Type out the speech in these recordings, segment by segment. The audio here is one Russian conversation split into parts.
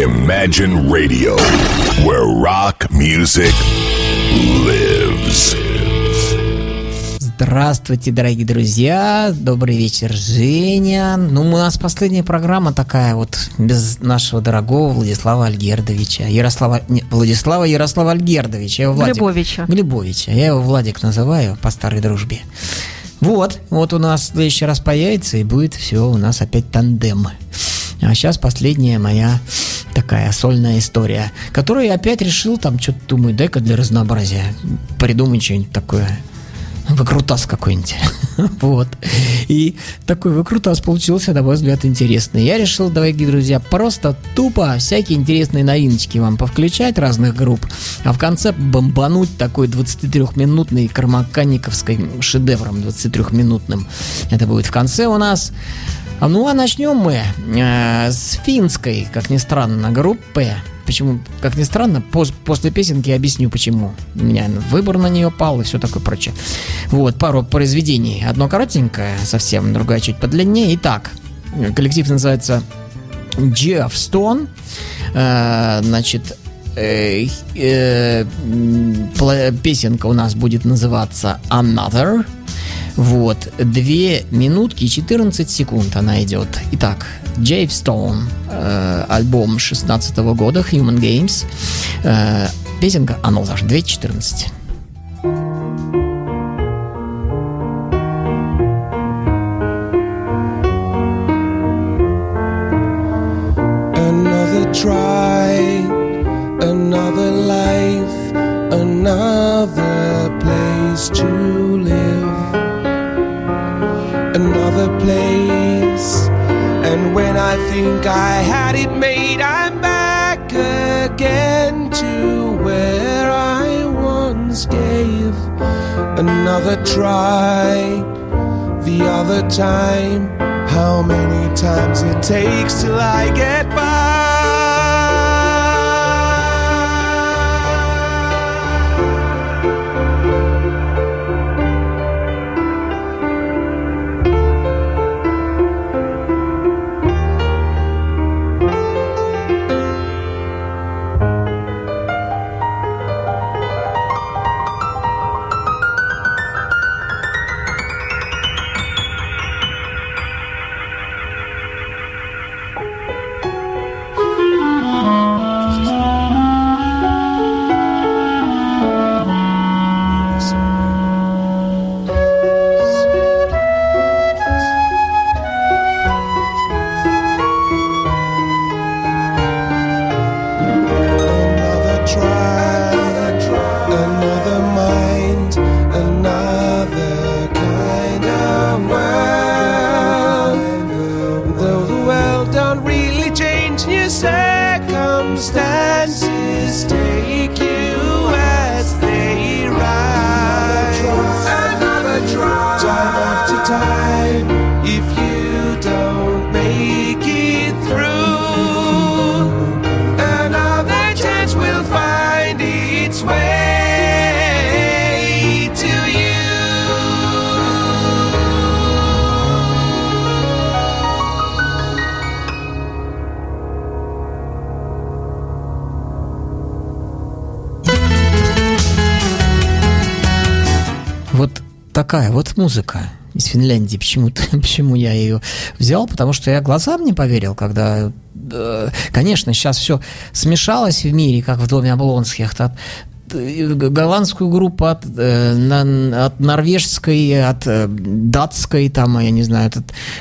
Imagine Radio, where rock music lives. Здравствуйте, дорогие друзья. Добрый вечер, Женя. Ну, у нас последняя программа такая вот, без нашего дорогого Владислава Альгердовича. Ярослава... Не, Владислава Ярослава Альгердовича. Я его Владик... Глебовича. Глебовича. Я его Владик называю по старой дружбе. Вот, вот у нас в следующий раз появится, и будет все у нас опять тандем. А сейчас последняя моя такая сольная история, которую я опять решил, там, что-то думаю, дай-ка для разнообразия придумать что-нибудь такое выкрутас какой-нибудь. вот. И такой выкрутас получился, на мой взгляд, интересный. Я решил, дорогие друзья, просто тупо всякие интересные новиночки вам повключать разных групп, а в конце бомбануть такой 23-минутный кармаканниковской шедевром 23-минутным. Это будет в конце у нас. А Ну а начнем мы э, с финской, как ни странно, группы. Почему, как ни странно, пос, после песенки я объясню, почему. У меня выбор на нее пал и все такое прочее. Вот, пару произведений. Одно коротенькое совсем, другое чуть подлиннее. Итак, коллектив называется Jeff Stone. Э, значит, э, э, песенка у нас будет называться Another. Вот, 2 минутки и 14 секунд она идет. Итак, Джейв Стоун, э, альбом 16 -го года, Human Games, э, песенка Another, 2.14. Another try, another life, another think I had it made, I'm back again to where I once gave another try. The other time, how many times it takes till I get такая вот музыка из Финляндии. Почему-то, почему я ее взял? Потому что я глазам не поверил, когда... э, конечно, сейчас все смешалось в мире, как в доме Облонских. От, э, голландскую группу от, э, на- от норвежской, от э, датской, там, я не знаю, от,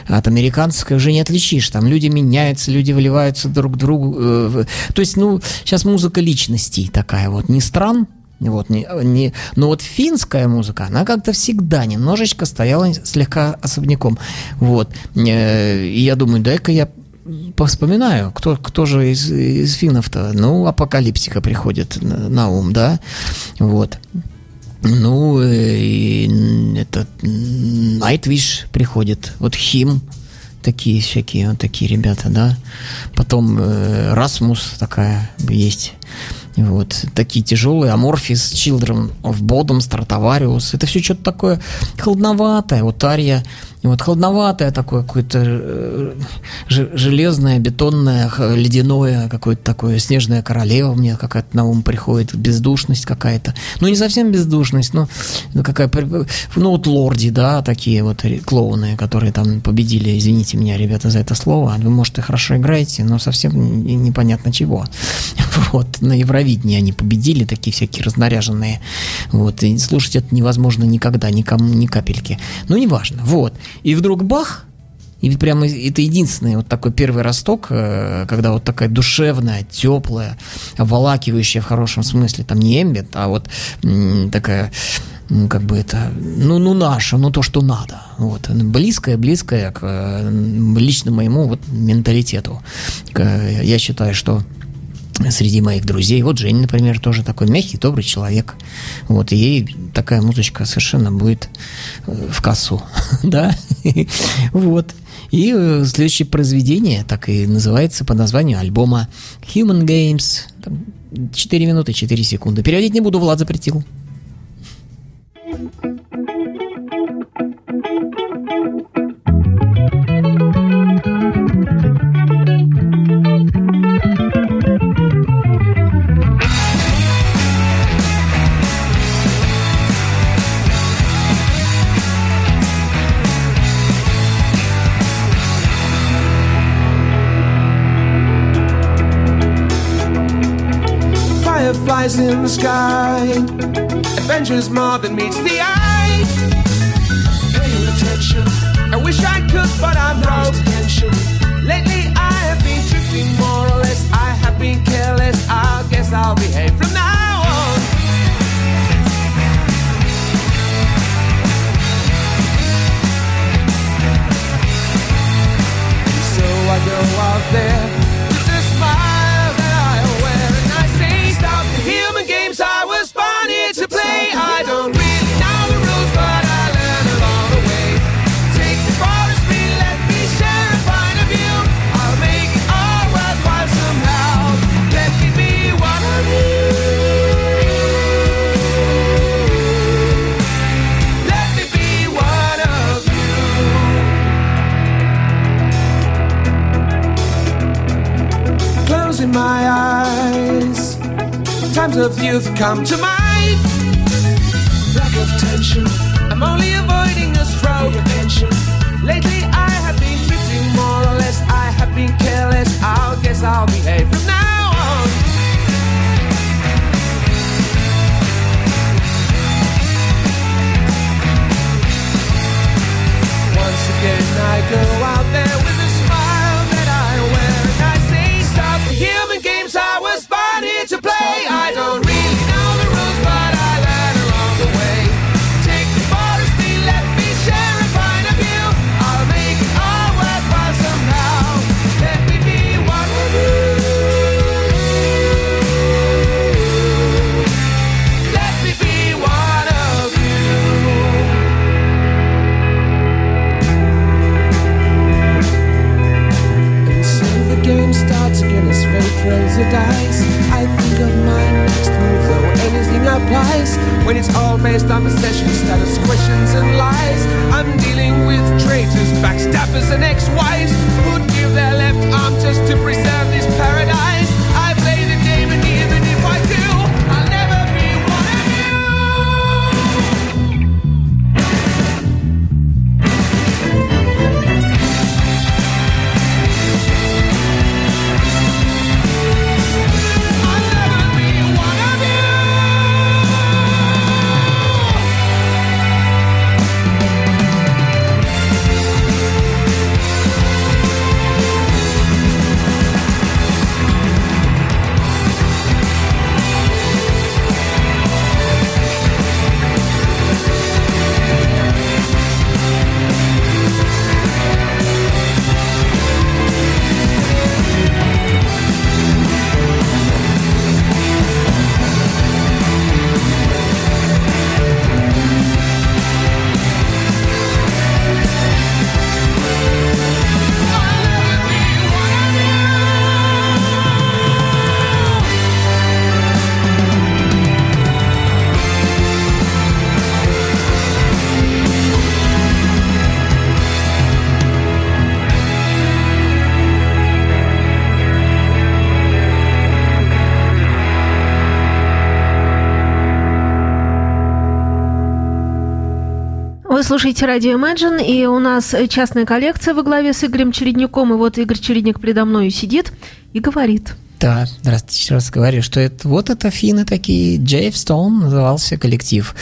от американской уже не отличишь. Там люди меняются, люди вливаются друг к другу. э, то есть, ну, сейчас музыка личностей такая вот, не стран, вот, не, не, но вот финская музыка, она как-то всегда немножечко стояла слегка особняком. Вот. Э, И я думаю, дай-ка я повспоминаю, кто, кто же из, из финнов-то? Ну, апокалиптика приходит на, ум, да? Вот. Ну, э, и это Найтвиш приходит, вот Хим, такие всякие, вот такие ребята, да. Потом э, Расмус такая есть. Вот, такие тяжелые, Аморфис, Children of Bodom, Стратовариус. Это все что-то такое холодноватое. Вот Ария И вот холодноватое такое, какое-то э, железное, бетонное, ледяное, какое-то такое снежная королева мне какая-то на ум приходит, бездушность какая-то. Ну, не совсем бездушность, но какая ну, вот лорди, да, такие вот клоуны, которые там победили, извините меня, ребята, за это слово. Вы, может, и хорошо играете, но совсем непонятно чего. Вот, на Евровидении они победили, такие всякие разнаряженные. Вот, и слушать это невозможно никогда, никому, ни капельки. Ну, неважно. Вот. И вдруг бах, и прямо это единственный вот такой первый росток, э, когда вот такая душевная, теплая, обволакивающая в хорошем смысле, там не эмбит, а вот такая как бы это, ну, ну наше, ну то, что надо. Вот. Близкое, близкое к э, лично моему вот менталитету. Я считаю, что среди моих друзей. Вот Женя, например, тоже такой мягкий, добрый человек. Вот, и ей такая музычка совершенно будет э, в кассу, да? Вот. И э, следующее произведение так и называется по названию альбома Human Games. 4 минуты 4 секунды. Переводить не буду, Влад запретил. Fireflies in the sky adventures more than meets the eye. Paying attention. I wish I could, but I'm broke. Attention. Lately I have been drifting more or less. I have been careless. I guess I'll behave from now on. So I go out there of youth come to mind. Lack of tension. I'm only avoiding a stroke of tension. Lately I have been drifting more or less. I have been careless. I guess I'll behave from now on. Once again I go out there applies when it's all based on possession, status, questions, and lies. I'm dealing with traitors, backstabbers, and ex-wives who'd give their left arm just to preserve this paradise. Вы слушаете радио Imagine, и у нас частная коллекция во главе с Игорем Чередником. И вот Игорь Чередник предо мной сидит и говорит. Да, здравствуйте, еще раз говорю, что это, вот это финны такие, Джейв Стоун назывался коллектив.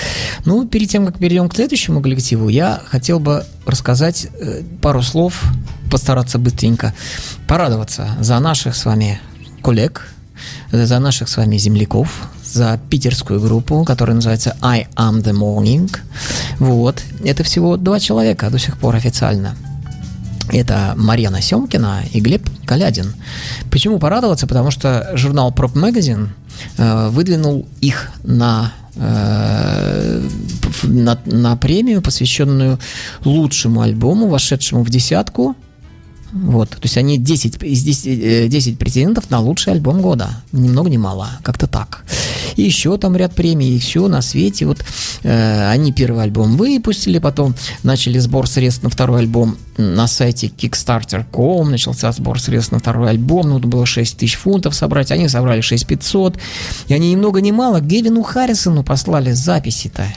Ну, перед тем, как перейдем к следующему коллективу, я хотел бы рассказать э, пару слов, постараться быстренько порадоваться за наших с вами коллег, за наших с вами земляков, за питерскую группу, которая называется I Am The Morning. Вот. Это всего два человека до сих пор официально. Это Марьяна Семкина и Глеб Калядин. Почему порадоваться? Потому что журнал Prop Magazine э, выдвинул их на э, на, на премию, посвященную лучшему альбому, вошедшему в десятку вот, то есть они 10, из 10, 10 э, претендентов на лучший альбом года. Ни много ни мало, как-то так. И еще там ряд премий, и все на свете. Вот э, они первый альбом выпустили, потом начали сбор средств на второй альбом на сайте Kickstarter.com, начался сбор средств на второй альбом, нужно было 6 тысяч фунтов собрать, они собрали 6 500, и они ни много ни мало Гевину Харрисону послали записи-то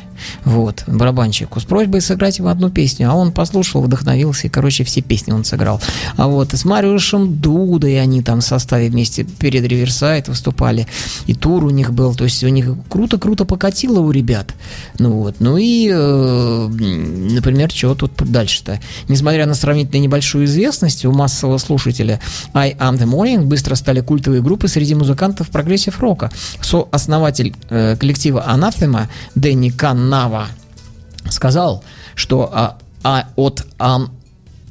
вот, барабанщику, с просьбой сыграть ему одну песню, а он послушал, вдохновился, и, короче, все песни он сыграл. А вот с Мариушем Дудой они там в составе вместе перед Риверсайд выступали, и тур у них был, то есть у них круто-круто покатило у ребят. Ну вот, ну и, э, например, что тут дальше-то? Несмотря на сравнительно небольшую известность у массового слушателя, I Am The Morning быстро стали культовые группы среди музыкантов прогрессив-рока. Сооснователь э, коллектива Anathema Дэнни Кан Нава сказал, что а, а, от um,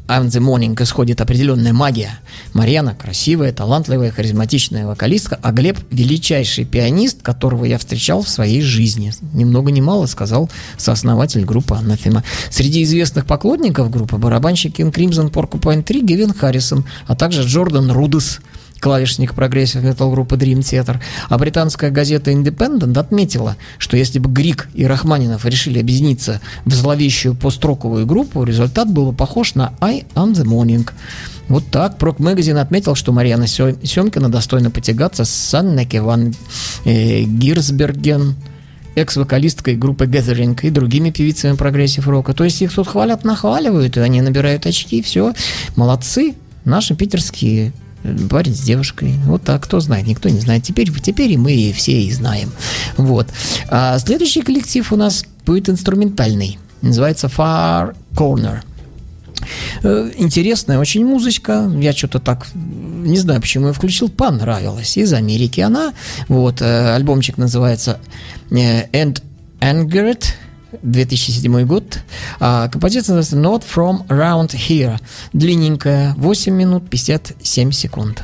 I'm the Morning исходит определенная магия. Марьяна красивая, талантливая, харизматичная вокалистка, а Глеб величайший пианист, которого я встречал в своей жизни. Ни много ни мало сказал сооснователь группы Анафема. Среди известных поклонников группы барабанщик King Crimson Porcupine 3 Гевин Харрисон, а также Джордан Рудес – клавишник прогрессив метал группы Dream Theater, а британская газета Independent отметила, что если бы Григ и Рахманинов решили объединиться в зловещую пост-роковую группу, результат был бы похож на I Am The Morning. Вот так. Prog Magazine отметил, что Марьяна Семкина достойна потягаться с с Аннеке Ван э, Гирсберген, экс-вокалисткой группы Gathering и другими певицами прогрессив рока. То есть их тут хвалят, нахваливают, и они набирают очки, все. Молодцы, наши питерские парень с девушкой. Вот так, кто знает, никто не знает. Теперь, теперь и мы все и знаем. Вот. А следующий коллектив у нас будет инструментальный. Называется Far Corner. Э, интересная очень музычка. Я что-то так, не знаю, почему я включил, понравилась. Из Америки она. Вот, э, альбомчик называется э, And Angered 2007 год. А, композиция называется Not From Around Here. Длинненькая, 8 минут 57 секунд.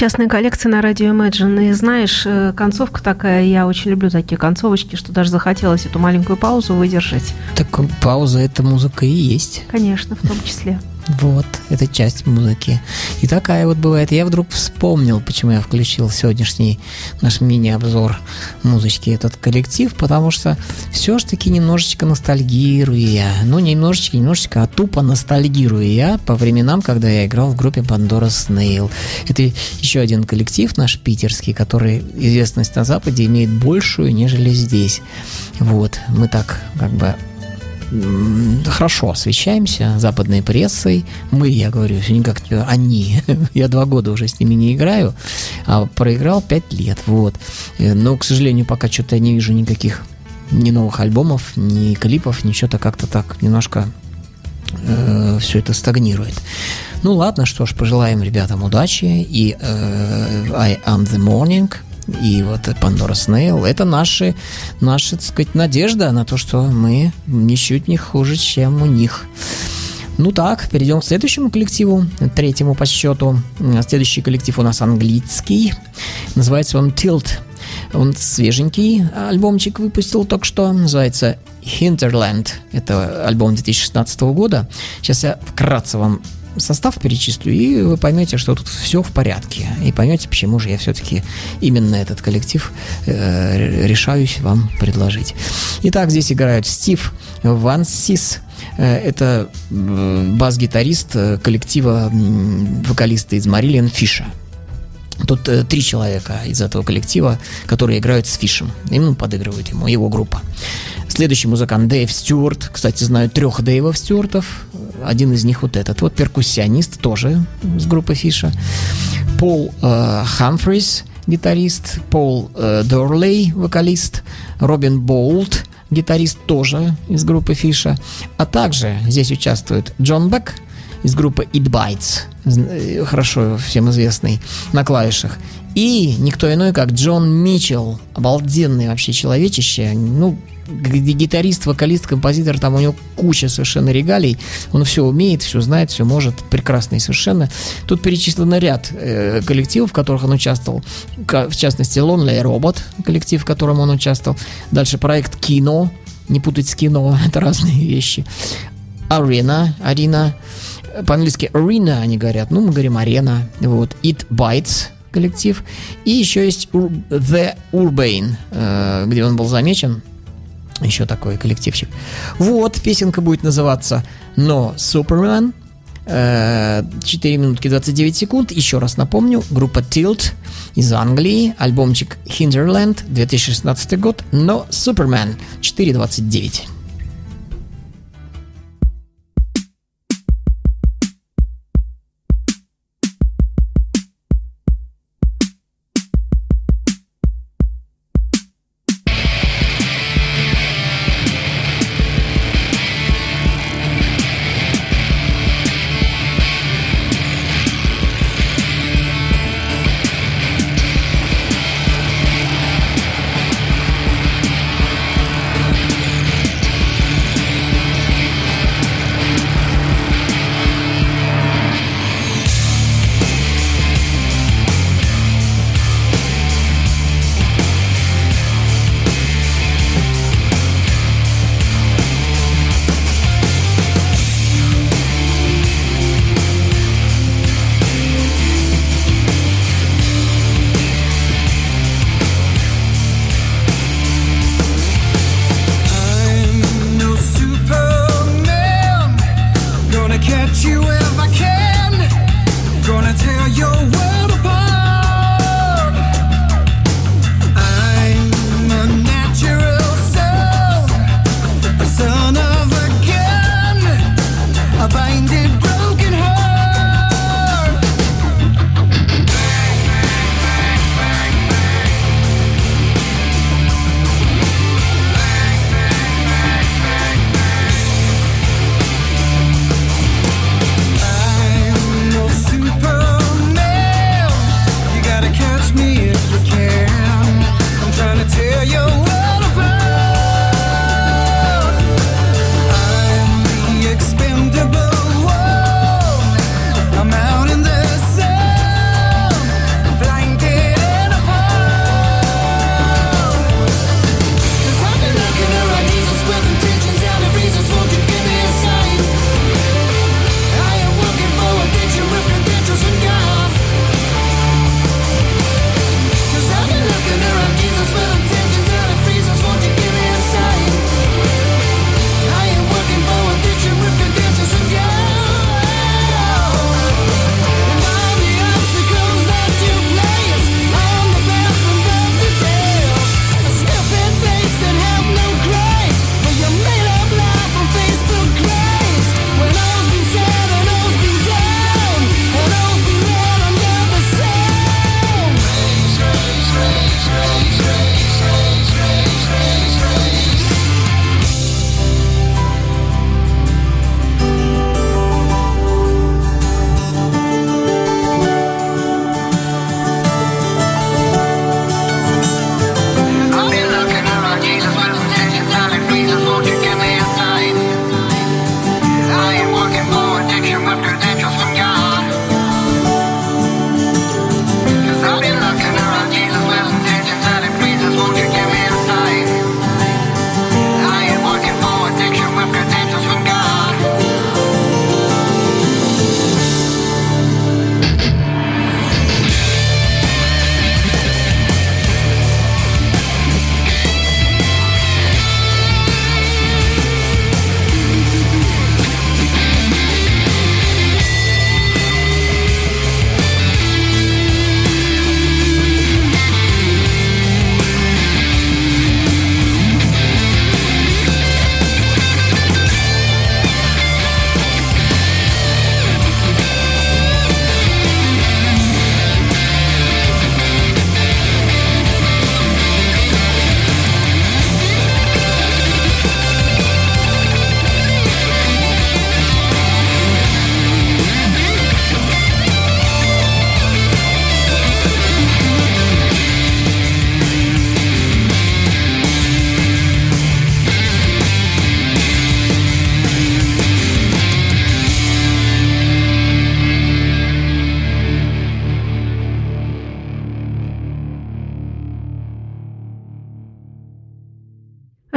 Частная коллекция на радио Imagine. И знаешь, э, концовка такая, я очень люблю такие концовочки, что даже захотелось эту маленькую паузу выдержать. Так пауза это музыка и есть. Конечно, в том числе. Вот, это часть музыки. И такая вот бывает. Я вдруг вспомнил, почему я включил сегодняшний наш мини-обзор музычки этот коллектив, потому что все ж таки немножечко ностальгирую я. Ну, не немножечко, немножечко, а тупо ностальгирую я по временам, когда я играл в группе Pandora Snail. Это еще один коллектив наш питерский, который известность на Западе имеет большую, нежели здесь. Вот, мы так как бы хорошо освещаемся западной прессой. Мы, я говорю, не как они. я два года уже с ними не играю, а проиграл пять лет. Вот. Э, но, к сожалению, пока что-то я не вижу никаких ни новых альбомов, ни клипов, ничего-то как-то так немножко э, все это стагнирует. Ну ладно, что ж, пожелаем ребятам удачи и э, I am the morning – и вот Pandora Snail, это наши, наша, так сказать, надежда на то, что мы ничуть не хуже, чем у них. Ну так, перейдем к следующему коллективу, третьему по счету. Следующий коллектив у нас английский. Называется он Tilt. Он свеженький альбомчик выпустил только что. Называется Hinterland. Это альбом 2016 года. Сейчас я вкратце вам состав перечислю, и вы поймете, что тут все в порядке. И поймете, почему же я все-таки именно этот коллектив э, решаюсь вам предложить. Итак, здесь играют Стив Вансис, э, это бас-гитарист э, коллектива вокалиста из Марилиан Фиша. Тут э, три человека из этого коллектива, которые играют с Фишем. Именно подыгрывают ему, его группа. Следующий музыкант Дэйв Стюарт. Кстати, знаю трех Дэйвов Стюартов. Один из них вот этот. Вот перкуссионист тоже с группы Фиша. Пол э, Хамфрис, гитарист. Пол э, Дорлей, вокалист. Робин Болт, гитарист тоже из группы Фиша. А также здесь участвует Джон Бек из группы It Bites, э, хорошо всем известный, на клавишах. И никто иной, как Джон Митчелл, обалденный вообще человечище, ну, гитарист, вокалист, композитор, там у него куча совершенно регалий, он все умеет, все знает, все может, прекрасный совершенно. Тут перечислен ряд э, коллективов, в которых он участвовал, в частности, Lonely Robot, коллектив, в котором он участвовал, дальше проект Кино, не путать с кино, это разные вещи, Арена, Арина, по-английски Arena они говорят, ну мы говорим Арена, вот, It Bites, коллектив. И еще есть The Urbane, э, где он был замечен, еще такой коллективчик. Вот, песенка будет называться «Но Супермен». 4 минутки 29 секунд. Еще раз напомню, группа Tilt из Англии, альбомчик Hinterland, 2016 год, но Супермен 4.29.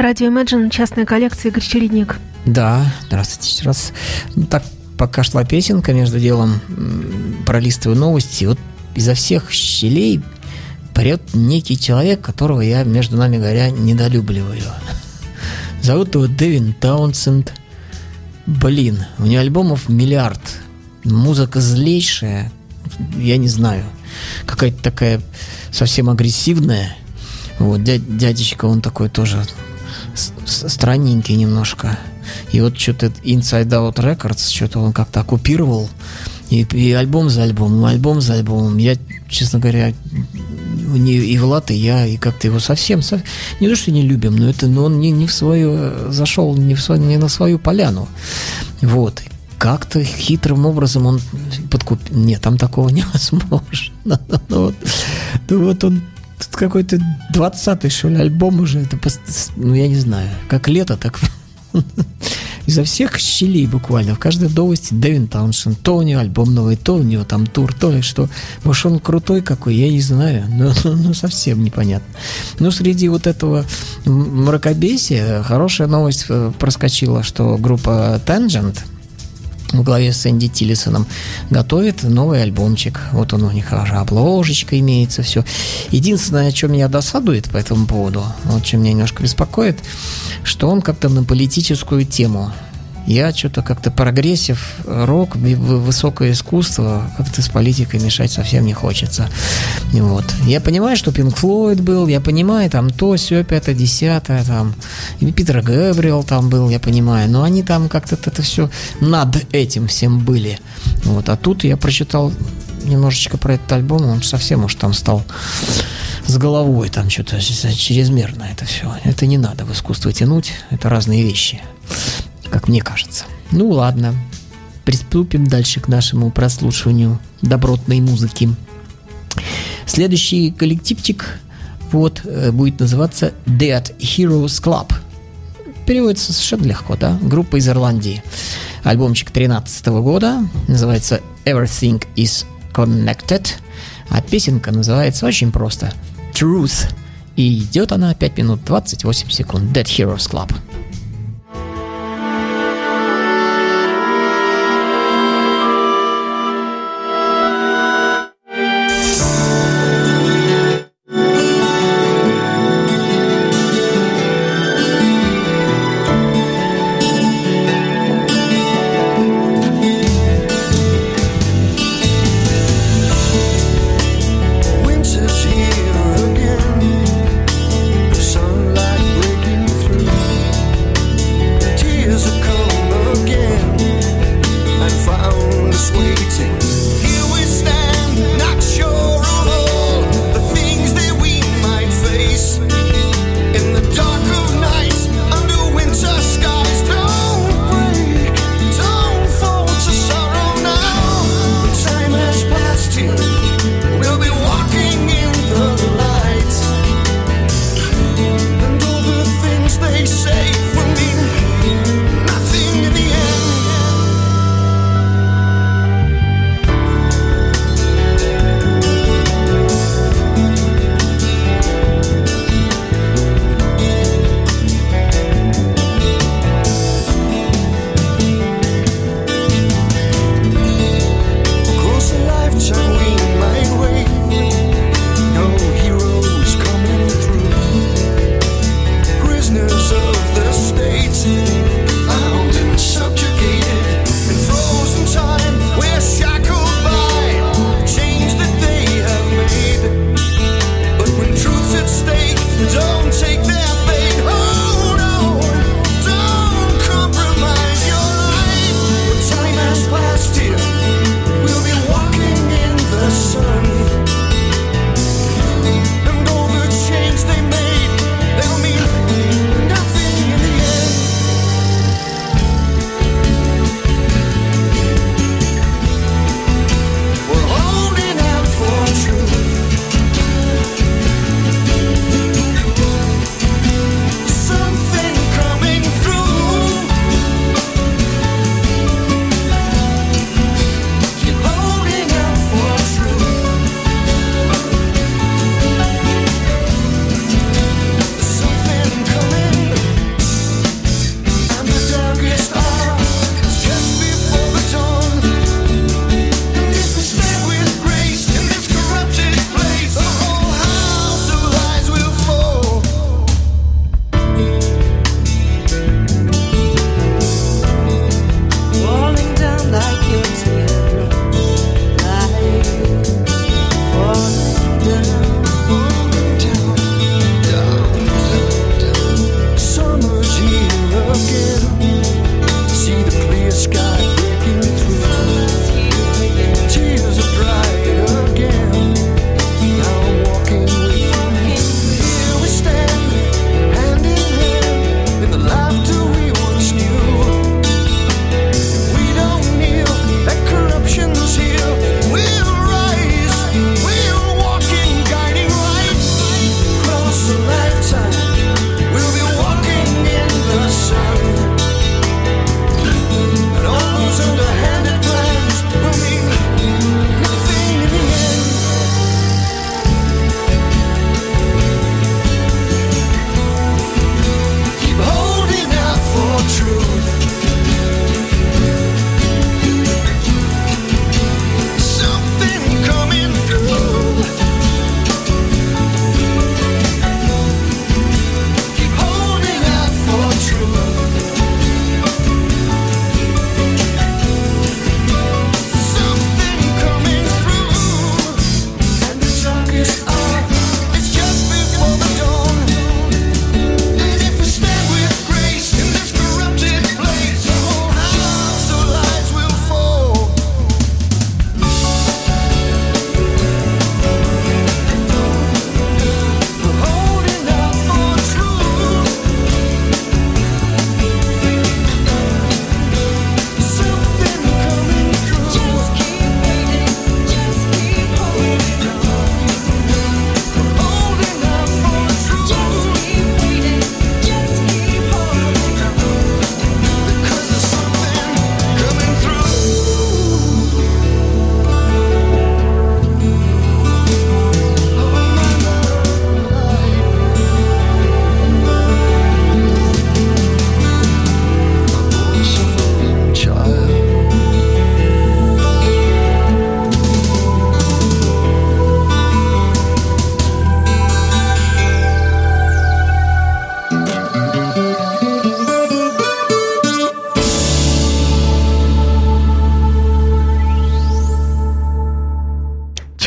Радио Imagine, частная коллекция Игорь Чередник. Да, здравствуйте еще раз. Ну, так пока шла песенка, между делом пролистываю новости. Вот изо всех щелей прет некий человек, которого я, между нами говоря, недолюбливаю. Зовут его Дэвин Таунсенд. Блин, у него альбомов миллиард. Музыка злейшая. Я не знаю. Какая-то такая совсем агрессивная. Вот, дядечка, он такой тоже странненький немножко. И вот что-то Inside Out Records, что-то он как-то оккупировал. И, и альбом за альбомом, альбом за альбомом. Я, честно говоря, не, и Влад, и я, и как-то его совсем, совсем не то, что не любим, но это, но он не, не в свою, зашел не, в свою, не на свою поляну. Вот. Как-то хитрым образом он подкупил. Нет, там такого невозможно. Ну вот, ну вот он какой-то 20-й, что ли, альбом уже. Это, ну, я не знаю, как лето, так изо всех щелей буквально. В каждой новости Дэвин Тауншен. То у него альбом новый, то у него там тур, то ли что. Может, он крутой какой, я не знаю. Ну, ну, ну совсем непонятно. Но среди вот этого мракобесия хорошая новость э, проскочила, что группа Tangent – в главе с Энди Тиллисоном готовит новый альбомчик. Вот он у них уже обложечка имеется, все. Единственное, о чем меня досадует по этому поводу, вот чем меня немножко беспокоит, что он как-то на политическую тему я что-то как-то прогрессив, рок, высокое искусство, как-то с политикой мешать совсем не хочется. Вот. Я понимаю, что Пинк Флойд был, я понимаю, там то, все, пятое, десятое, там, и Питер Гэбриэл там был, я понимаю, но они там как-то это все над этим всем были. Вот. А тут я прочитал немножечко про этот альбом, он совсем уж там стал с головой там что-то чрезмерно это все. Это не надо в искусство тянуть, это разные вещи как мне кажется. Ну ладно, приступим дальше к нашему прослушиванию добротной музыки. Следующий коллективчик вот, э, будет называться Dead Heroes Club. Переводится совершенно легко, да? Группа из Ирландии. Альбомчик 13 года, называется Everything is Connected, а песенка называется очень просто Truth. И идет она 5 минут 28 секунд. Dead Heroes Club.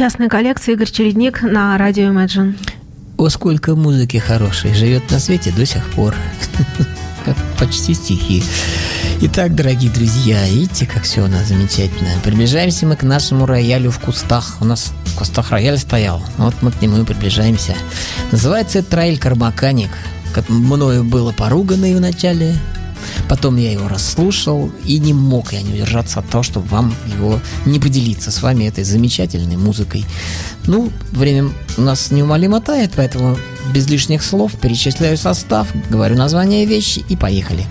Частная коллекция Игорь Чередник на радио Imagine. О, сколько музыки хорошей живет на свете до сих пор. Как почти стихи. Итак, дорогие друзья, видите, как все у нас замечательно. Приближаемся мы к нашему роялю в кустах. У нас в кустах рояль стоял. Вот мы к нему и приближаемся. Называется это рояль Кармаканик. Как мною было поругано и в начале, Потом я его расслушал и не мог я не удержаться от того, чтобы вам его не поделиться с вами этой замечательной музыкой. Ну, время у нас неумолимо тает, поэтому без лишних слов перечисляю состав, говорю название вещи и поехали.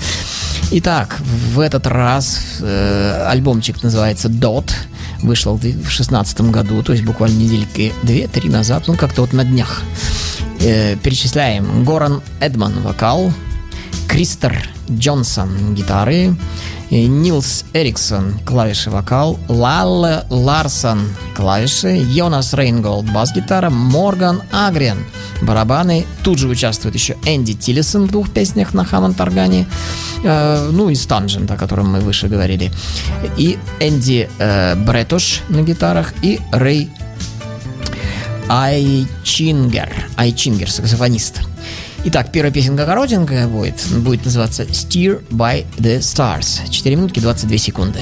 Итак, в этот раз э, альбомчик называется Dot. Вышел в шестнадцатом году, то есть буквально недельки две-три назад, ну как-то вот на днях. Э, перечисляем. Горан Эдман вокал, Кристер Джонсон гитары, Нилс Эриксон клавиши вокал, Лалле Ларсон клавиши, Йонас Рейнголд бас-гитара, Морган Агрен барабаны. Тут же участвует еще Энди Тиллисон в двух песнях на Хаммонд органе, э, ну из Tangent, о котором мы выше говорили, и Энди э, Бартош на гитарах и Рэй Айчингер, Айчингер, саксофонист. Итак, первая песенка коротенькая будет. Будет называться Steer by the Stars. 4 минутки 22 секунды.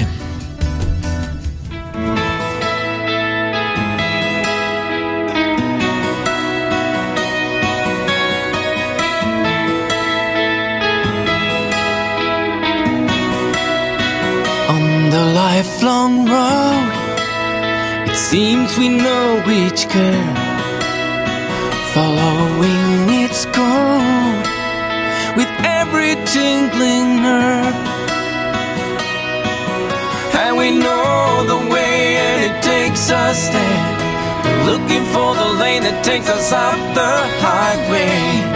On road, it seems we know which curve following its code with every tingling nerve. And we know the way, and it takes us there. Looking for the lane that takes us off the highway.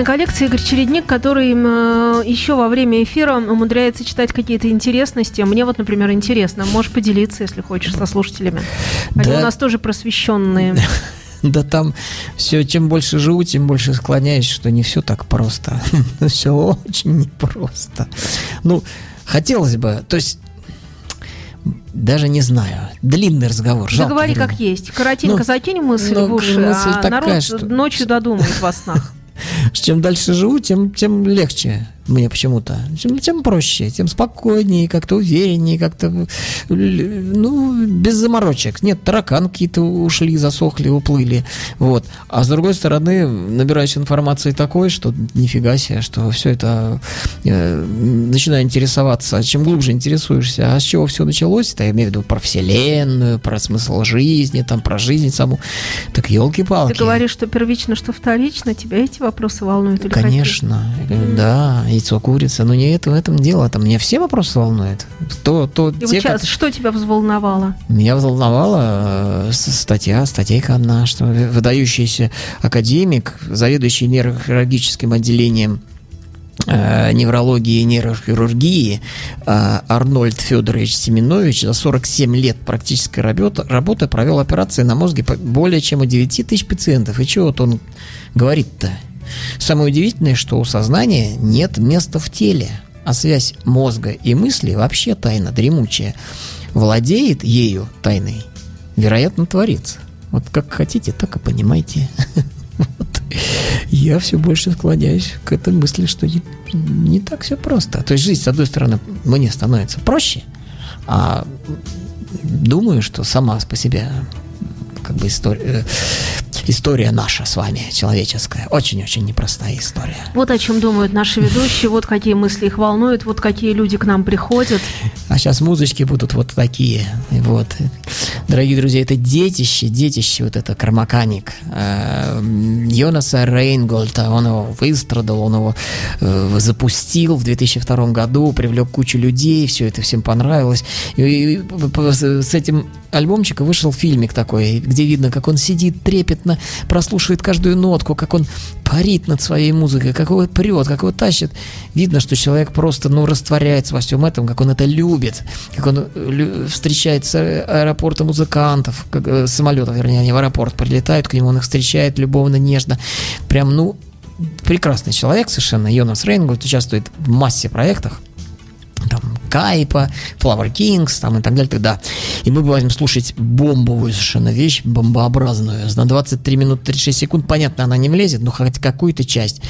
Итак, частная коллекция Игорь Чередник, который э, еще во время эфира умудряется читать какие-то интересности. Мне вот, например, интересно. Можешь поделиться, если хочешь, со слушателями. Они Да. у нас тоже просвещенные. Да там все, чем больше живу, тем больше склоняюсь, что не все так просто. Все очень непросто. Ну, хотелось бы, то есть, даже не знаю, длинный разговор. Да жалко говори время. как есть. Коротенько Ну, закинь мысль ну, в уши, мысль а такая, народ что- ночью додумает во снах. Чем дальше живу, тем, тем легче мне почему-то. Тем, тем проще, тем спокойнее, как-то увереннее, как-то, ну, без заморочек. Нет, таракан какие-то ушли, засохли, уплыли. Вот. А с другой стороны, набираешь информации такой, что нифига себе, что все это э, начинаю интересоваться. А Чем глубже интересуешься, а с чего все началось, это я имею в виду про Вселенную, про смысл жизни, там, про жизнь саму. Так елки-палки. Ты говоришь, что первично, что вторично. Тебя эти вопросы волнуют? или какие? Конечно, говорю, да, яйцо, курица, но не это в этом дело, там меня все вопросы волнуют. То, то И вот те, сейчас, как- что тебя взволновало? меня взволновала э, статья, статейка одна, что выдающийся академик, заведующий нейрохирургическим отделением э, неврологии и нейрохирургии э, Арнольд Федорович Семенович за 47 лет практической работы, работы провел операции на мозге более чем у 9 тысяч пациентов. И чего вот он говорит-то? Самое удивительное, что у сознания нет места в теле, а связь мозга и мысли вообще тайна дремучая. Владеет ею тайной, вероятно, творец. Вот как хотите, так и понимайте. Я все больше склоняюсь к этой мысли, что не, не так все просто. То есть жизнь, с одной стороны, мне становится проще, а думаю, что сама по себе как бы история, история наша с вами, человеческая, очень-очень непростая история. Вот о чем думают наши ведущие, вот какие мысли их волнуют, вот какие люди к нам приходят. А сейчас музычки будут вот такие. Вот. Дорогие друзья, это детище, детище вот это Кармаканик. Э, Йонаса Рейнгольта, он его выстрадал, он его э, запустил в 2002 году, привлек кучу людей, все это всем понравилось. И, с этим альбомчиком вышел фильмик такой, где видно, как он сидит трепетно, прослушивает каждую нотку, как он парит над своей музыкой, как его прет, как его тащит. Видно, что человек просто, ну, растворяется во всем этом, как он это любит, как он э, встречает с аэ- аэропорта музыкантов, как, э, самолетов, вернее, они в аэропорт прилетают к нему, он их встречает любовно, нежно. Прям, ну, прекрасный человек совершенно. Йонас Рейнгольд участвует в массе проектах там Кайпа, Flower Kings, там и так далее, тогда. И мы будем слушать бомбовую совершенно вещь, бомбообразную, на 23 минуты 36 секунд, понятно, она не влезет, но хоть какую-то часть.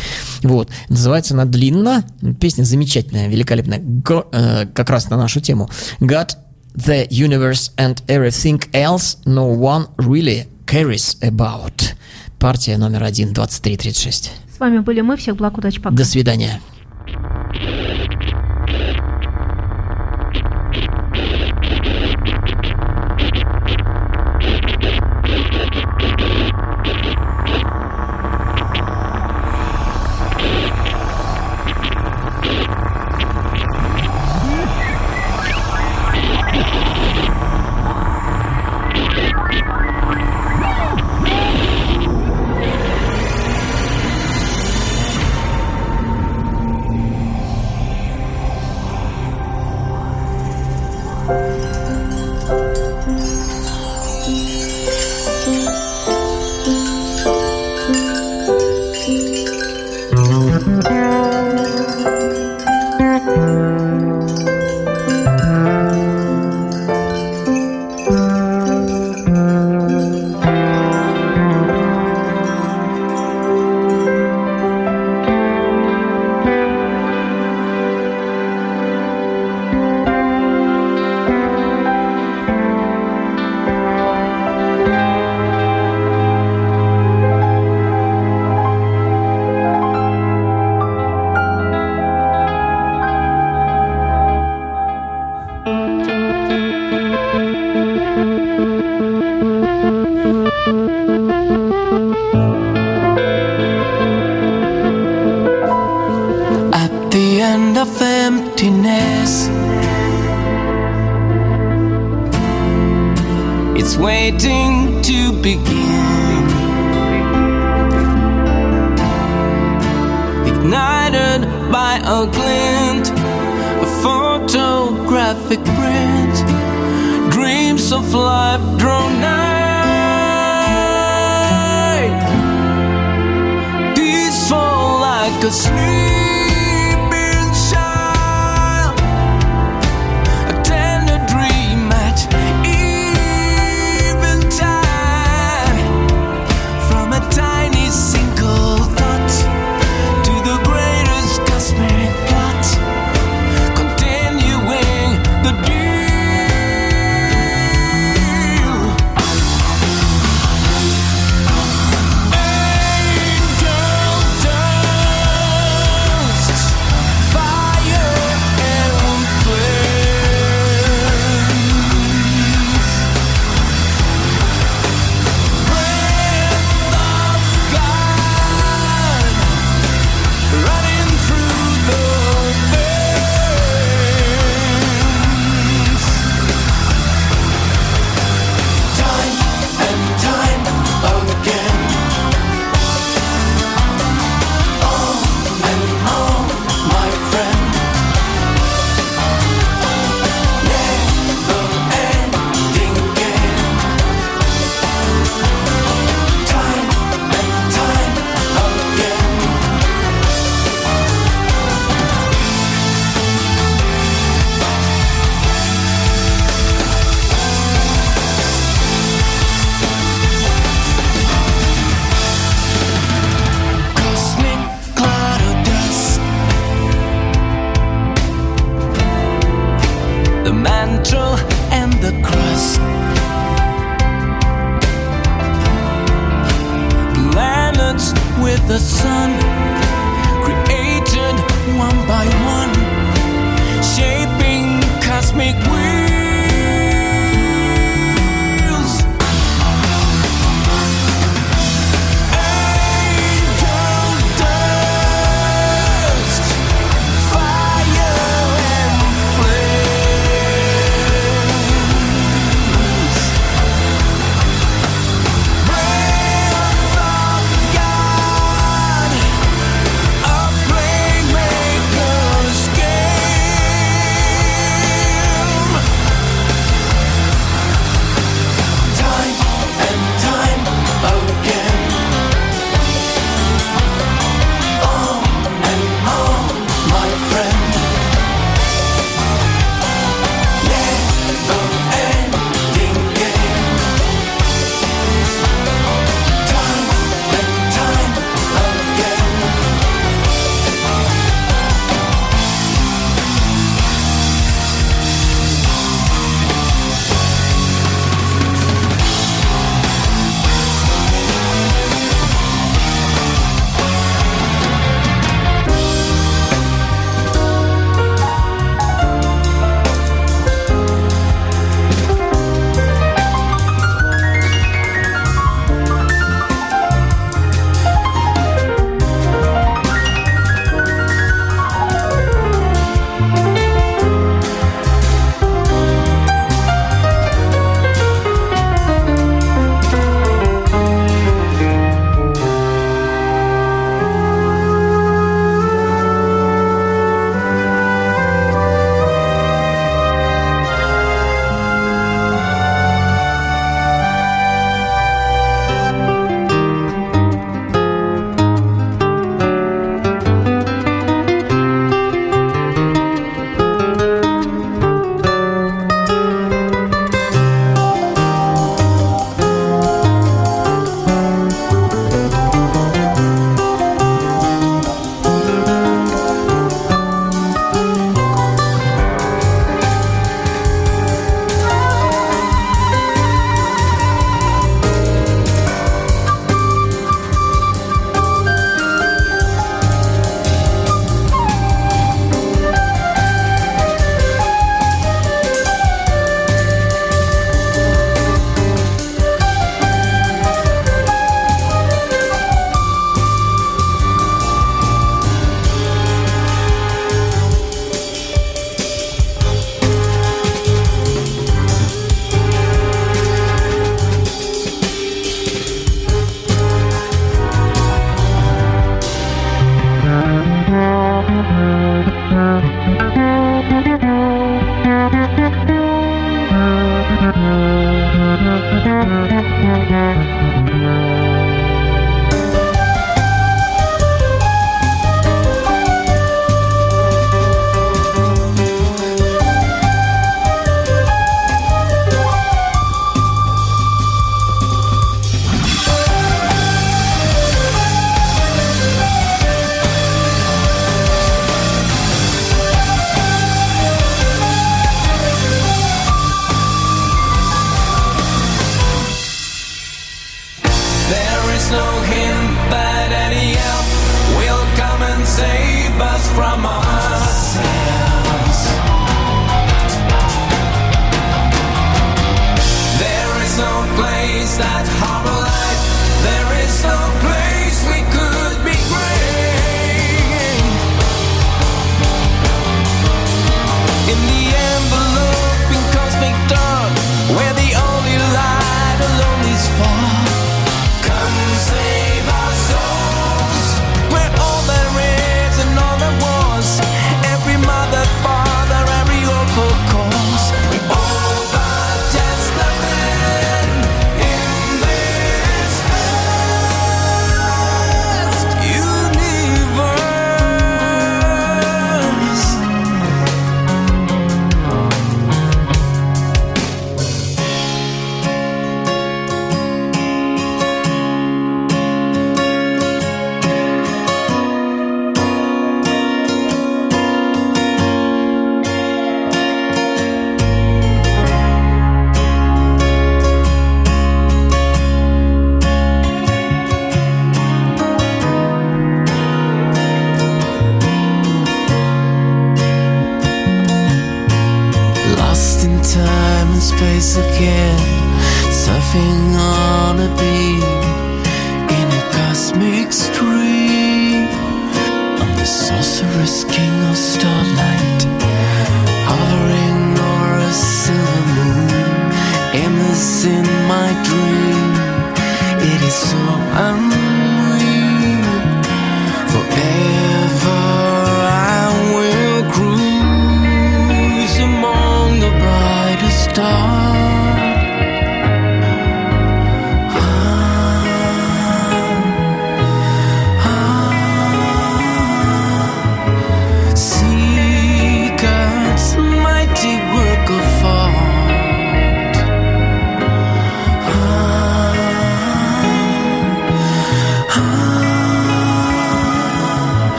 Вот. Называется она длинно, песня замечательная, великолепная, Го- э, как раз на нашу тему. God, the universe and everything else no one really cares about. Партия номер один, 2336. С вами были мы. Всех благ, удачи, пока. До свидания.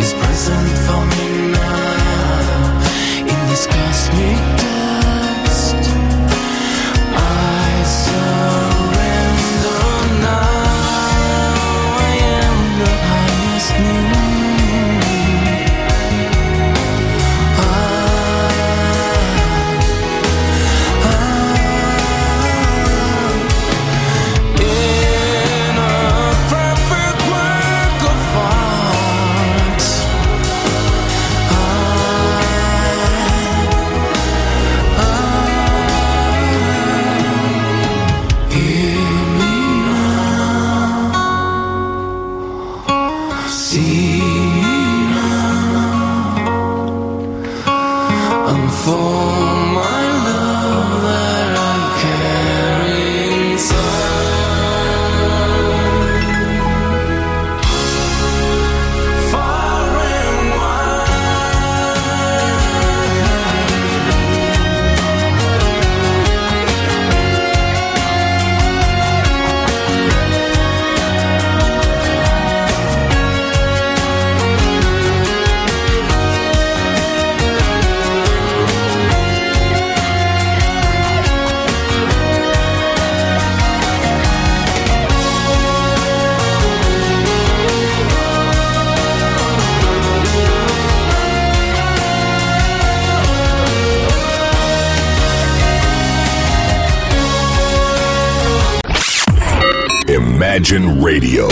is present for me now. In this cosmic Radio.